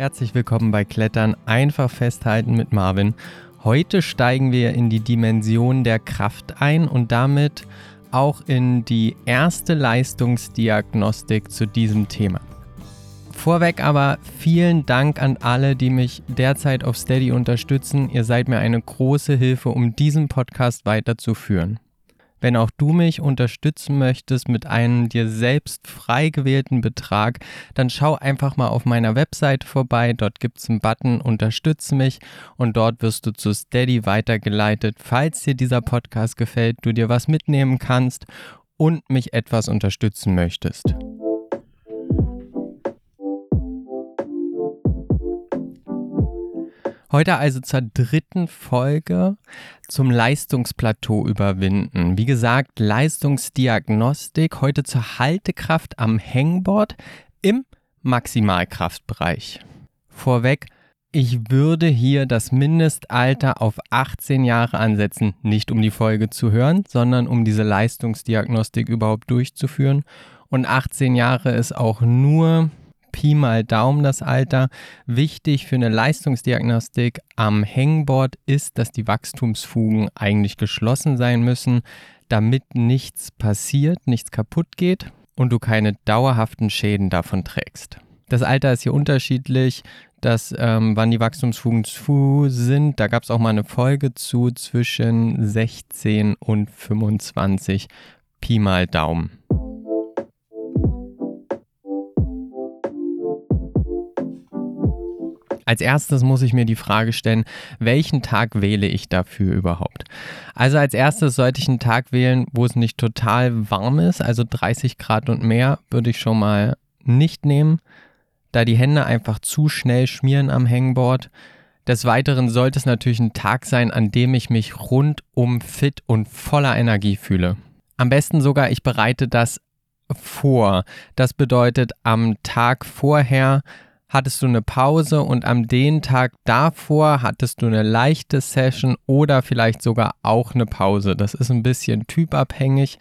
Herzlich willkommen bei Klettern einfach festhalten mit Marvin. Heute steigen wir in die Dimension der Kraft ein und damit auch in die erste Leistungsdiagnostik zu diesem Thema. Vorweg aber vielen Dank an alle, die mich derzeit auf Steady unterstützen. Ihr seid mir eine große Hilfe, um diesen Podcast weiterzuführen. Wenn auch du mich unterstützen möchtest mit einem dir selbst frei gewählten Betrag, dann schau einfach mal auf meiner Website vorbei. Dort gibt es einen Button Unterstütze mich und dort wirst du zu Steady weitergeleitet, falls dir dieser Podcast gefällt, du dir was mitnehmen kannst und mich etwas unterstützen möchtest. Heute also zur dritten Folge zum Leistungsplateau überwinden. Wie gesagt, Leistungsdiagnostik, heute zur Haltekraft am Hangboard im Maximalkraftbereich. Vorweg, ich würde hier das Mindestalter auf 18 Jahre ansetzen, nicht um die Folge zu hören, sondern um diese Leistungsdiagnostik überhaupt durchzuführen. Und 18 Jahre ist auch nur Pi mal Daumen das Alter. Wichtig für eine Leistungsdiagnostik am Hangboard ist, dass die Wachstumsfugen eigentlich geschlossen sein müssen, damit nichts passiert, nichts kaputt geht und du keine dauerhaften Schäden davon trägst. Das Alter ist hier unterschiedlich, dass ähm, wann die Wachstumsfugen zu sind. Da gab es auch mal eine Folge zu zwischen 16 und 25 Pi mal Daumen. Als erstes muss ich mir die Frage stellen, welchen Tag wähle ich dafür überhaupt? Also als erstes sollte ich einen Tag wählen, wo es nicht total warm ist, also 30 Grad und mehr würde ich schon mal nicht nehmen, da die Hände einfach zu schnell schmieren am Hangboard. Des Weiteren sollte es natürlich ein Tag sein, an dem ich mich rundum fit und voller Energie fühle. Am besten sogar, ich bereite das vor. Das bedeutet, am Tag vorher hattest du eine Pause und am den Tag davor hattest du eine leichte Session oder vielleicht sogar auch eine Pause. Das ist ein bisschen typabhängig,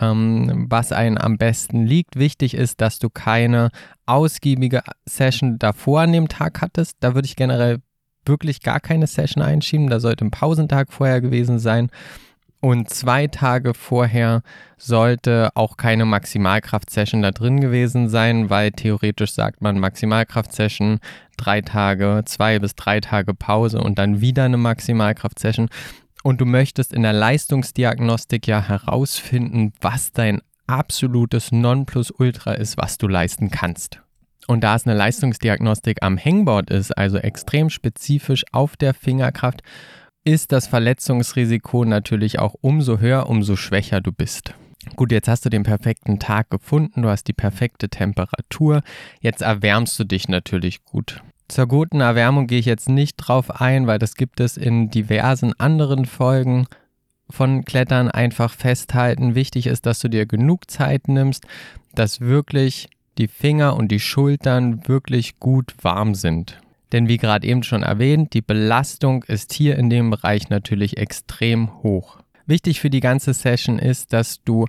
ähm, was einem am besten liegt. Wichtig ist, dass du keine ausgiebige Session davor an dem Tag hattest. Da würde ich generell wirklich gar keine Session einschieben. Da sollte ein Pausentag vorher gewesen sein. Und zwei Tage vorher sollte auch keine Maximalkraft-Session da drin gewesen sein, weil theoretisch sagt man Maximalkraft-Session, drei Tage, zwei bis drei Tage Pause und dann wieder eine Maximalkraft-Session. Und du möchtest in der Leistungsdiagnostik ja herausfinden, was dein absolutes Nonplusultra ist, was du leisten kannst. Und da es eine Leistungsdiagnostik am Hangboard ist, also extrem spezifisch auf der Fingerkraft, ist das Verletzungsrisiko natürlich auch umso höher, umso schwächer du bist. Gut, jetzt hast du den perfekten Tag gefunden, du hast die perfekte Temperatur, jetzt erwärmst du dich natürlich gut. Zur guten Erwärmung gehe ich jetzt nicht drauf ein, weil das gibt es in diversen anderen Folgen von Klettern einfach festhalten. Wichtig ist, dass du dir genug Zeit nimmst, dass wirklich die Finger und die Schultern wirklich gut warm sind. Denn wie gerade eben schon erwähnt, die Belastung ist hier in dem Bereich natürlich extrem hoch. Wichtig für die ganze Session ist, dass du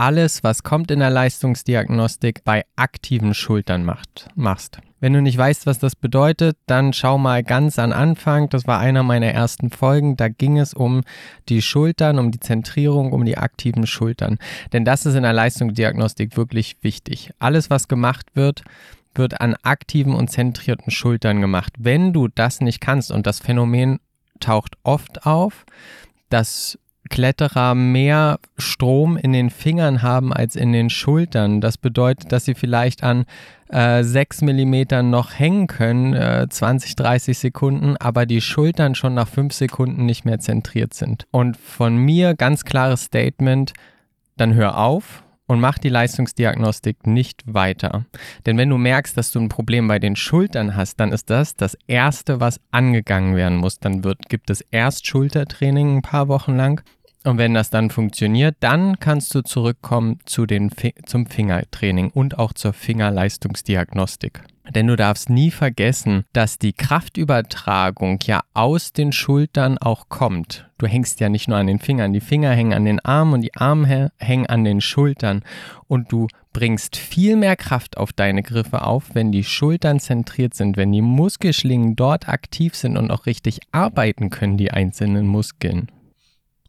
alles, was kommt in der Leistungsdiagnostik, bei aktiven Schultern macht, machst. Wenn du nicht weißt, was das bedeutet, dann schau mal ganz an Anfang. Das war einer meiner ersten Folgen. Da ging es um die Schultern, um die Zentrierung, um die aktiven Schultern. Denn das ist in der Leistungsdiagnostik wirklich wichtig. Alles, was gemacht wird, wird an aktiven und zentrierten Schultern gemacht. Wenn du das nicht kannst, und das Phänomen taucht oft auf, dass Kletterer mehr Strom in den Fingern haben als in den Schultern. Das bedeutet, dass sie vielleicht an äh, 6 mm noch hängen können, äh, 20, 30 Sekunden, aber die Schultern schon nach 5 Sekunden nicht mehr zentriert sind. Und von mir ganz klares Statement, dann hör auf und mach die Leistungsdiagnostik nicht weiter. Denn wenn du merkst, dass du ein Problem bei den Schultern hast, dann ist das das Erste, was angegangen werden muss. Dann wird, gibt es erst Schultertraining ein paar Wochen lang. Und wenn das dann funktioniert, dann kannst du zurückkommen zu den, zum Fingertraining und auch zur Fingerleistungsdiagnostik. Denn du darfst nie vergessen, dass die Kraftübertragung ja aus den Schultern auch kommt. Du hängst ja nicht nur an den Fingern, die Finger hängen an den Armen und die Arme hängen an den Schultern. Und du bringst viel mehr Kraft auf deine Griffe auf, wenn die Schultern zentriert sind, wenn die Muskelschlingen dort aktiv sind und auch richtig arbeiten können, die einzelnen Muskeln.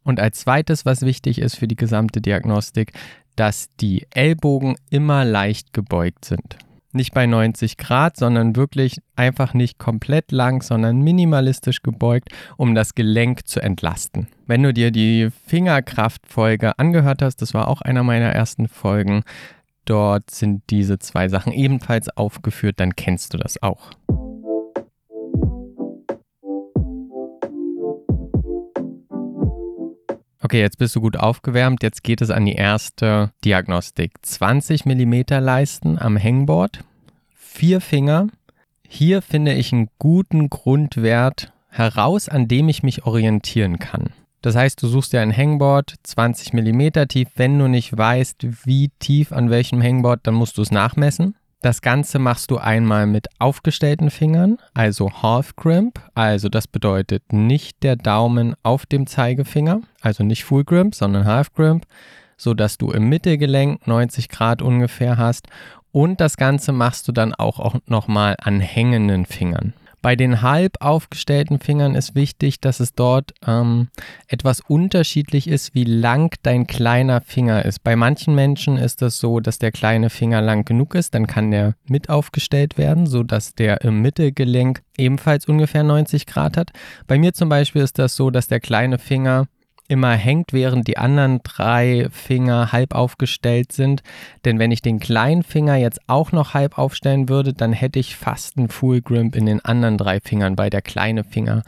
Und als zweites, was wichtig ist für die gesamte Diagnostik, dass die Ellbogen immer leicht gebeugt sind. Nicht bei 90 Grad, sondern wirklich einfach nicht komplett lang, sondern minimalistisch gebeugt, um das Gelenk zu entlasten. Wenn du dir die Fingerkraftfolge angehört hast, das war auch einer meiner ersten Folgen, dort sind diese zwei Sachen ebenfalls aufgeführt, dann kennst du das auch. Okay, jetzt bist du gut aufgewärmt. Jetzt geht es an die erste Diagnostik. 20 mm Leisten am Hangboard, vier Finger. Hier finde ich einen guten Grundwert heraus, an dem ich mich orientieren kann. Das heißt, du suchst dir ein Hangboard 20 mm tief. Wenn du nicht weißt, wie tief an welchem Hangboard, dann musst du es nachmessen. Das Ganze machst du einmal mit aufgestellten Fingern, also Half Crimp, also das bedeutet nicht der Daumen auf dem Zeigefinger, also nicht Full Crimp, sondern Half Crimp, so dass du im Mittelgelenk 90 Grad ungefähr hast und das Ganze machst du dann auch, auch nochmal an hängenden Fingern. Bei den halb aufgestellten Fingern ist wichtig, dass es dort ähm, etwas unterschiedlich ist, wie lang dein kleiner Finger ist. Bei manchen Menschen ist es so, dass der kleine Finger lang genug ist, dann kann der mit aufgestellt werden, sodass der im Mittelgelenk ebenfalls ungefähr 90 Grad hat. Bei mir zum Beispiel ist das so, dass der kleine Finger immer hängt, während die anderen drei Finger halb aufgestellt sind. Denn wenn ich den kleinen Finger jetzt auch noch halb aufstellen würde, dann hätte ich fast einen Full Grimp in den anderen drei Fingern, weil der kleine Finger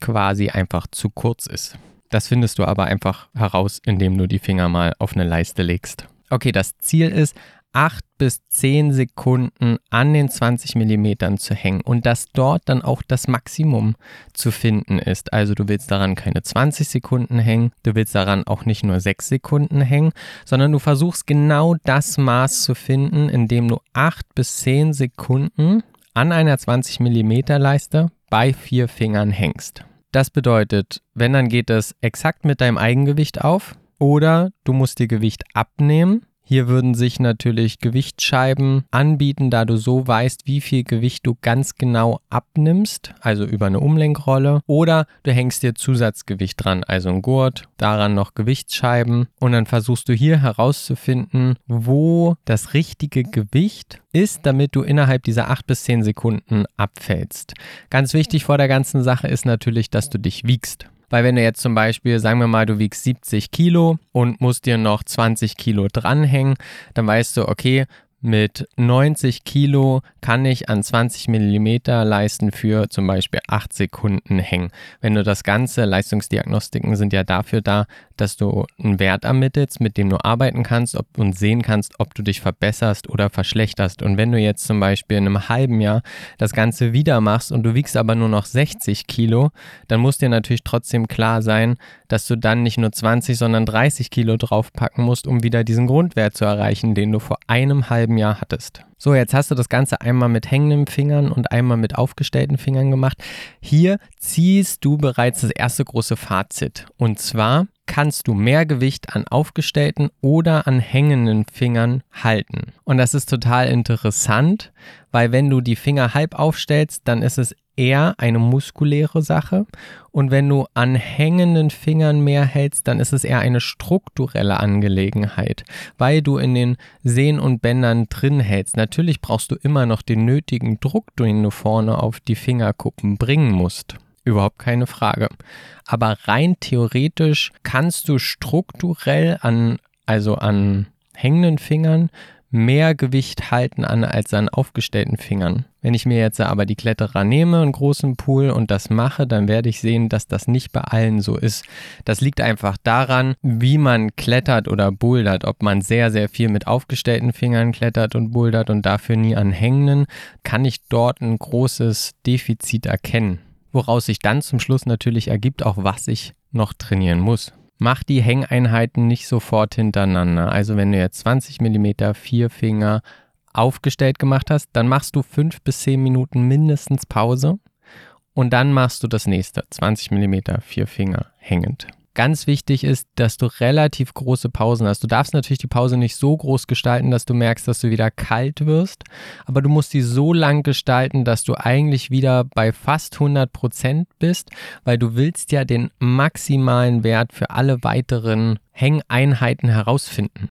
quasi einfach zu kurz ist. Das findest du aber einfach heraus, indem du die Finger mal auf eine Leiste legst. Okay, das Ziel ist, 8 bis 10 Sekunden an den 20 mm zu hängen und dass dort dann auch das Maximum zu finden ist. Also du willst daran keine 20 Sekunden hängen, du willst daran auch nicht nur 6 Sekunden hängen, sondern du versuchst genau das Maß zu finden, indem du 8 bis 10 Sekunden an einer 20 mm Leiste bei vier Fingern hängst. Das bedeutet, wenn dann geht es exakt mit deinem Eigengewicht auf oder du musst dir Gewicht abnehmen hier würden sich natürlich Gewichtsscheiben anbieten, da du so weißt, wie viel Gewicht du ganz genau abnimmst, also über eine Umlenkrolle. Oder du hängst dir Zusatzgewicht dran, also ein Gurt, daran noch Gewichtsscheiben. Und dann versuchst du hier herauszufinden, wo das richtige Gewicht ist, damit du innerhalb dieser 8 bis 10 Sekunden abfällst. Ganz wichtig vor der ganzen Sache ist natürlich, dass du dich wiegst. Weil wenn du jetzt zum Beispiel, sagen wir mal, du wiegst 70 Kilo und musst dir noch 20 Kilo dranhängen, dann weißt du, okay, mit 90 Kilo kann ich an 20 Millimeter Leisten für zum Beispiel 8 Sekunden hängen. Wenn du das Ganze, Leistungsdiagnostiken sind ja dafür da, dass du einen Wert ermittelst, mit dem du arbeiten kannst ob, und sehen kannst, ob du dich verbesserst oder verschlechterst. Und wenn du jetzt zum Beispiel in einem halben Jahr das Ganze wieder machst und du wiegst aber nur noch 60 Kilo, dann muss dir natürlich trotzdem klar sein, dass du dann nicht nur 20, sondern 30 Kilo draufpacken musst, um wieder diesen Grundwert zu erreichen, den du vor einem halben Jahr hattest. So, jetzt hast du das Ganze einmal mit hängenden Fingern und einmal mit aufgestellten Fingern gemacht. Hier ziehst du bereits das erste große Fazit. Und zwar kannst du mehr Gewicht an aufgestellten oder an hängenden Fingern halten. Und das ist total interessant, weil wenn du die Finger halb aufstellst, dann ist es eher eine muskuläre Sache und wenn du an hängenden Fingern mehr hältst, dann ist es eher eine strukturelle Angelegenheit, weil du in den Sehnen und Bändern drin hältst. Natürlich brauchst du immer noch den nötigen Druck, den du vorne auf die Fingerkuppen bringen musst. Überhaupt keine Frage. Aber rein theoretisch kannst du strukturell an, also an hängenden Fingern mehr Gewicht halten an als an aufgestellten Fingern. Wenn ich mir jetzt aber die Kletterer nehme, einen großen Pool und das mache, dann werde ich sehen, dass das nicht bei allen so ist. Das liegt einfach daran, wie man klettert oder bouldert. Ob man sehr, sehr viel mit aufgestellten Fingern klettert und bouldert und dafür nie an hängenden, kann ich dort ein großes Defizit erkennen woraus sich dann zum Schluss natürlich ergibt, auch was ich noch trainieren muss. Mach die Hängeinheiten nicht sofort hintereinander. Also wenn du jetzt 20 mm vier Finger aufgestellt gemacht hast, dann machst du fünf bis zehn Minuten mindestens Pause und dann machst du das nächste, 20 mm vier Finger hängend. Ganz wichtig ist, dass du relativ große Pausen hast. Du darfst natürlich die Pause nicht so groß gestalten, dass du merkst, dass du wieder kalt wirst, aber du musst die so lang gestalten, dass du eigentlich wieder bei fast 100 Prozent bist, weil du willst ja den maximalen Wert für alle weiteren Hängeinheiten herausfinden.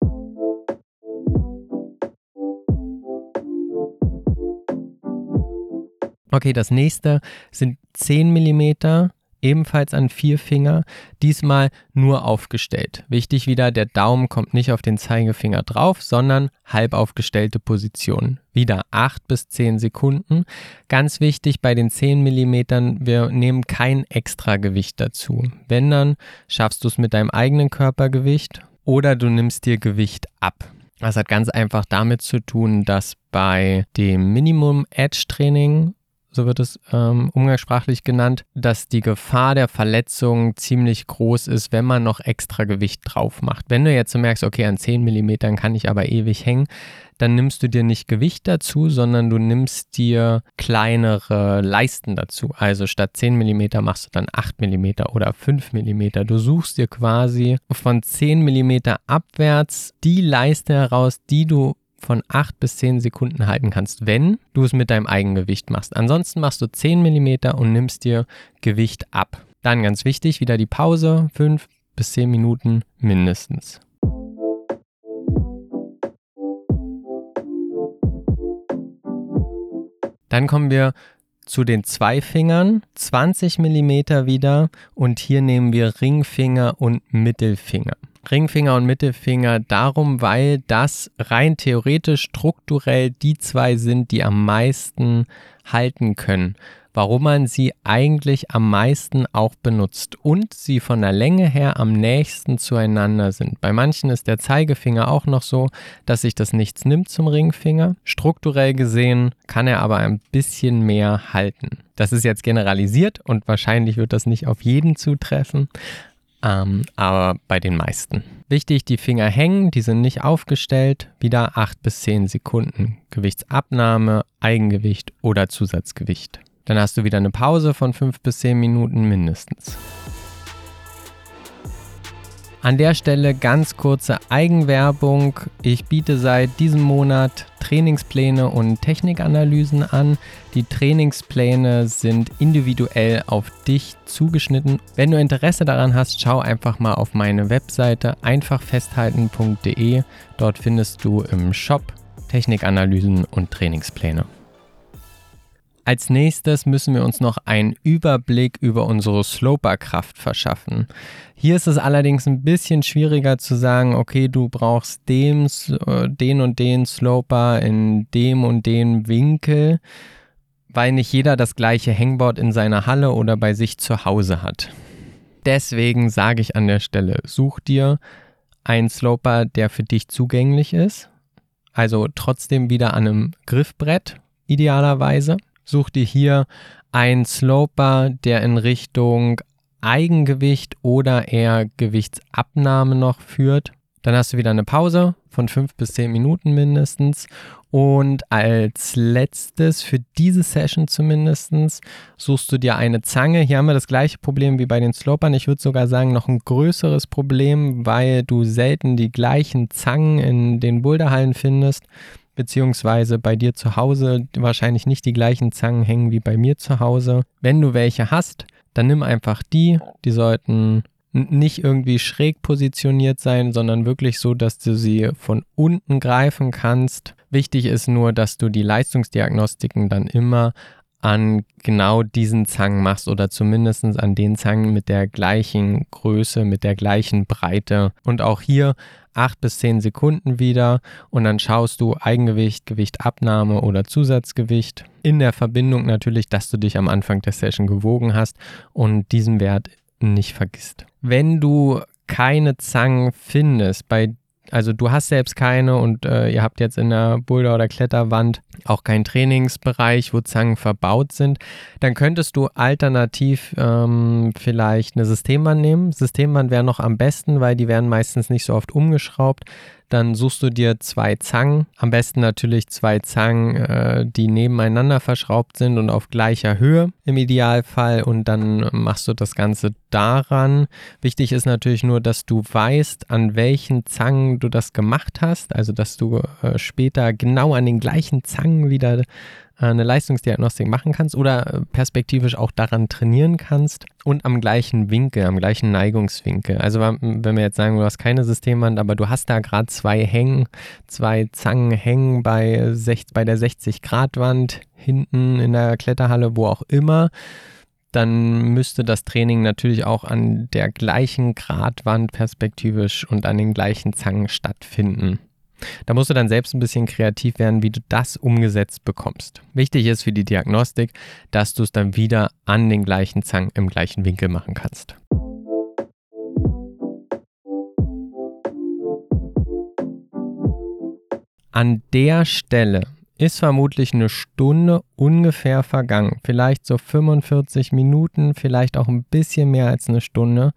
Okay, das nächste sind 10 mm ebenfalls an vier Finger, diesmal nur aufgestellt. Wichtig wieder, der Daumen kommt nicht auf den Zeigefinger drauf, sondern halb aufgestellte Position. Wieder 8 bis 10 Sekunden. Ganz wichtig bei den 10 mm, wir nehmen kein extra Gewicht dazu. Wenn dann, schaffst du es mit deinem eigenen Körpergewicht oder du nimmst dir Gewicht ab. Das hat ganz einfach damit zu tun, dass bei dem Minimum Edge Training so wird es ähm, umgangssprachlich genannt, dass die Gefahr der Verletzung ziemlich groß ist, wenn man noch extra Gewicht drauf macht. Wenn du jetzt merkst, okay, an 10 mm kann ich aber ewig hängen, dann nimmst du dir nicht Gewicht dazu, sondern du nimmst dir kleinere Leisten dazu. Also statt 10 mm machst du dann 8 mm oder 5 mm. Du suchst dir quasi von 10 mm abwärts die Leiste heraus, die du von 8 bis 10 Sekunden halten kannst, wenn du es mit deinem Eigengewicht machst. Ansonsten machst du 10 mm und nimmst dir Gewicht ab. Dann ganz wichtig, wieder die Pause, 5 bis 10 Minuten mindestens. Dann kommen wir zu den zwei Fingern, 20 mm wieder und hier nehmen wir Ringfinger und Mittelfinger. Ringfinger und Mittelfinger darum, weil das rein theoretisch strukturell die zwei sind, die am meisten halten können. Warum man sie eigentlich am meisten auch benutzt und sie von der Länge her am nächsten zueinander sind. Bei manchen ist der Zeigefinger auch noch so, dass sich das nichts nimmt zum Ringfinger. Strukturell gesehen kann er aber ein bisschen mehr halten. Das ist jetzt generalisiert und wahrscheinlich wird das nicht auf jeden zutreffen, ähm, aber bei den meisten. Wichtig, die Finger hängen, die sind nicht aufgestellt. Wieder 8 bis 10 Sekunden. Gewichtsabnahme, Eigengewicht oder Zusatzgewicht. Dann hast du wieder eine Pause von 5 bis 10 Minuten mindestens. An der Stelle ganz kurze Eigenwerbung. Ich biete seit diesem Monat Trainingspläne und Technikanalysen an. Die Trainingspläne sind individuell auf dich zugeschnitten. Wenn du Interesse daran hast, schau einfach mal auf meine Webseite einfachfesthalten.de. Dort findest du im Shop Technikanalysen und Trainingspläne. Als nächstes müssen wir uns noch einen Überblick über unsere Sloper-Kraft verschaffen. Hier ist es allerdings ein bisschen schwieriger zu sagen, okay, du brauchst dem, äh, den und den Sloper in dem und dem Winkel, weil nicht jeder das gleiche Hangboard in seiner Halle oder bei sich zu Hause hat. Deswegen sage ich an der Stelle, such dir einen Sloper, der für dich zugänglich ist. Also trotzdem wieder an einem Griffbrett idealerweise Such dir hier einen Sloper, der in Richtung Eigengewicht oder eher Gewichtsabnahme noch führt. Dann hast du wieder eine Pause von 5 bis 10 Minuten mindestens. Und als letztes, für diese Session zumindest, suchst du dir eine Zange. Hier haben wir das gleiche Problem wie bei den Slopern. Ich würde sogar sagen, noch ein größeres Problem, weil du selten die gleichen Zangen in den Boulderhallen findest beziehungsweise bei dir zu Hause wahrscheinlich nicht die gleichen Zangen hängen wie bei mir zu Hause. Wenn du welche hast, dann nimm einfach die. Die sollten nicht irgendwie schräg positioniert sein, sondern wirklich so, dass du sie von unten greifen kannst. Wichtig ist nur, dass du die Leistungsdiagnostiken dann immer an genau diesen Zangen machst oder zumindest an den Zangen mit der gleichen Größe, mit der gleichen Breite. Und auch hier 8 bis 10 Sekunden wieder und dann schaust du Eigengewicht, Gewichtabnahme oder Zusatzgewicht. In der Verbindung natürlich, dass du dich am Anfang der Session gewogen hast und diesen Wert nicht vergisst. Wenn du keine Zangen findest, bei also du hast selbst keine und äh, ihr habt jetzt in der Boulder- oder Kletterwand auch keinen Trainingsbereich, wo Zangen verbaut sind, dann könntest du alternativ ähm, vielleicht eine Systemwand nehmen. Systemwand wäre noch am besten, weil die werden meistens nicht so oft umgeschraubt. Dann suchst du dir zwei Zangen, am besten natürlich zwei Zangen, äh, die nebeneinander verschraubt sind und auf gleicher Höhe im Idealfall. Und dann machst du das Ganze daran. Wichtig ist natürlich nur, dass du weißt, an welchen Zangen du das gemacht hast, also dass du äh, später genau an den gleichen Zangen wieder eine Leistungsdiagnostik machen kannst oder äh, perspektivisch auch daran trainieren kannst und am gleichen Winkel, am gleichen Neigungswinkel. Also wenn wir jetzt sagen, du hast keine Systemwand, aber du hast da gerade zwei Hängen, zwei Zangen hängen bei, bei der 60-Grad-Wand hinten in der Kletterhalle, wo auch immer, dann müsste das Training natürlich auch an der gleichen Gradwand perspektivisch und an den gleichen Zangen stattfinden. Da musst du dann selbst ein bisschen kreativ werden, wie du das umgesetzt bekommst. Wichtig ist für die Diagnostik, dass du es dann wieder an den gleichen Zangen im gleichen Winkel machen kannst. An der Stelle ist vermutlich eine Stunde ungefähr vergangen. Vielleicht so 45 Minuten, vielleicht auch ein bisschen mehr als eine Stunde.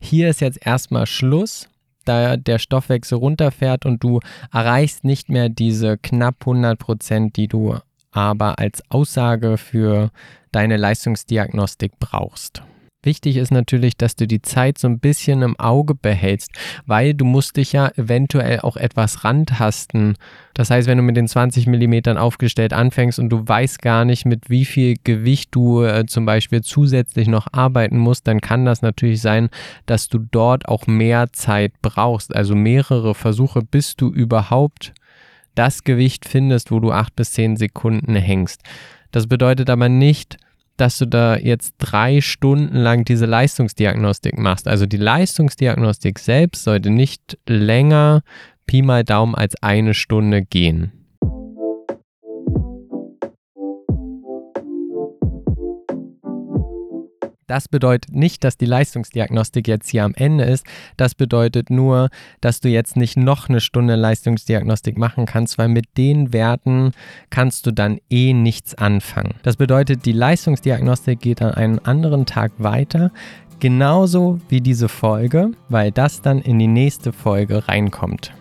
Hier ist jetzt erstmal Schluss da der Stoffwechsel runterfährt und du erreichst nicht mehr diese knapp 100 Prozent, die du aber als Aussage für deine Leistungsdiagnostik brauchst. Wichtig ist natürlich, dass du die Zeit so ein bisschen im Auge behältst, weil du musst dich ja eventuell auch etwas rantasten. Das heißt, wenn du mit den 20 mm aufgestellt anfängst und du weißt gar nicht, mit wie viel Gewicht du äh, zum Beispiel zusätzlich noch arbeiten musst, dann kann das natürlich sein, dass du dort auch mehr Zeit brauchst, also mehrere Versuche, bis du überhaupt das Gewicht findest, wo du 8 bis 10 Sekunden hängst. Das bedeutet aber nicht, dass du da jetzt drei Stunden lang diese Leistungsdiagnostik machst. Also die Leistungsdiagnostik selbst sollte nicht länger Pi mal Daumen als eine Stunde gehen. Das bedeutet nicht, dass die Leistungsdiagnostik jetzt hier am Ende ist. Das bedeutet nur, dass du jetzt nicht noch eine Stunde Leistungsdiagnostik machen kannst, weil mit den Werten kannst du dann eh nichts anfangen. Das bedeutet, die Leistungsdiagnostik geht an einen anderen Tag weiter. Genauso wie diese Folge, weil das dann in die nächste Folge reinkommt.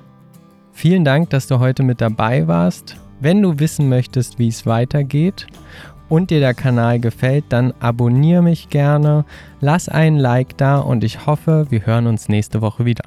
Vielen Dank, dass du heute mit dabei warst. Wenn du wissen möchtest, wie es weitergeht und dir der Kanal gefällt, dann abonniere mich gerne, lass einen Like da und ich hoffe, wir hören uns nächste Woche wieder.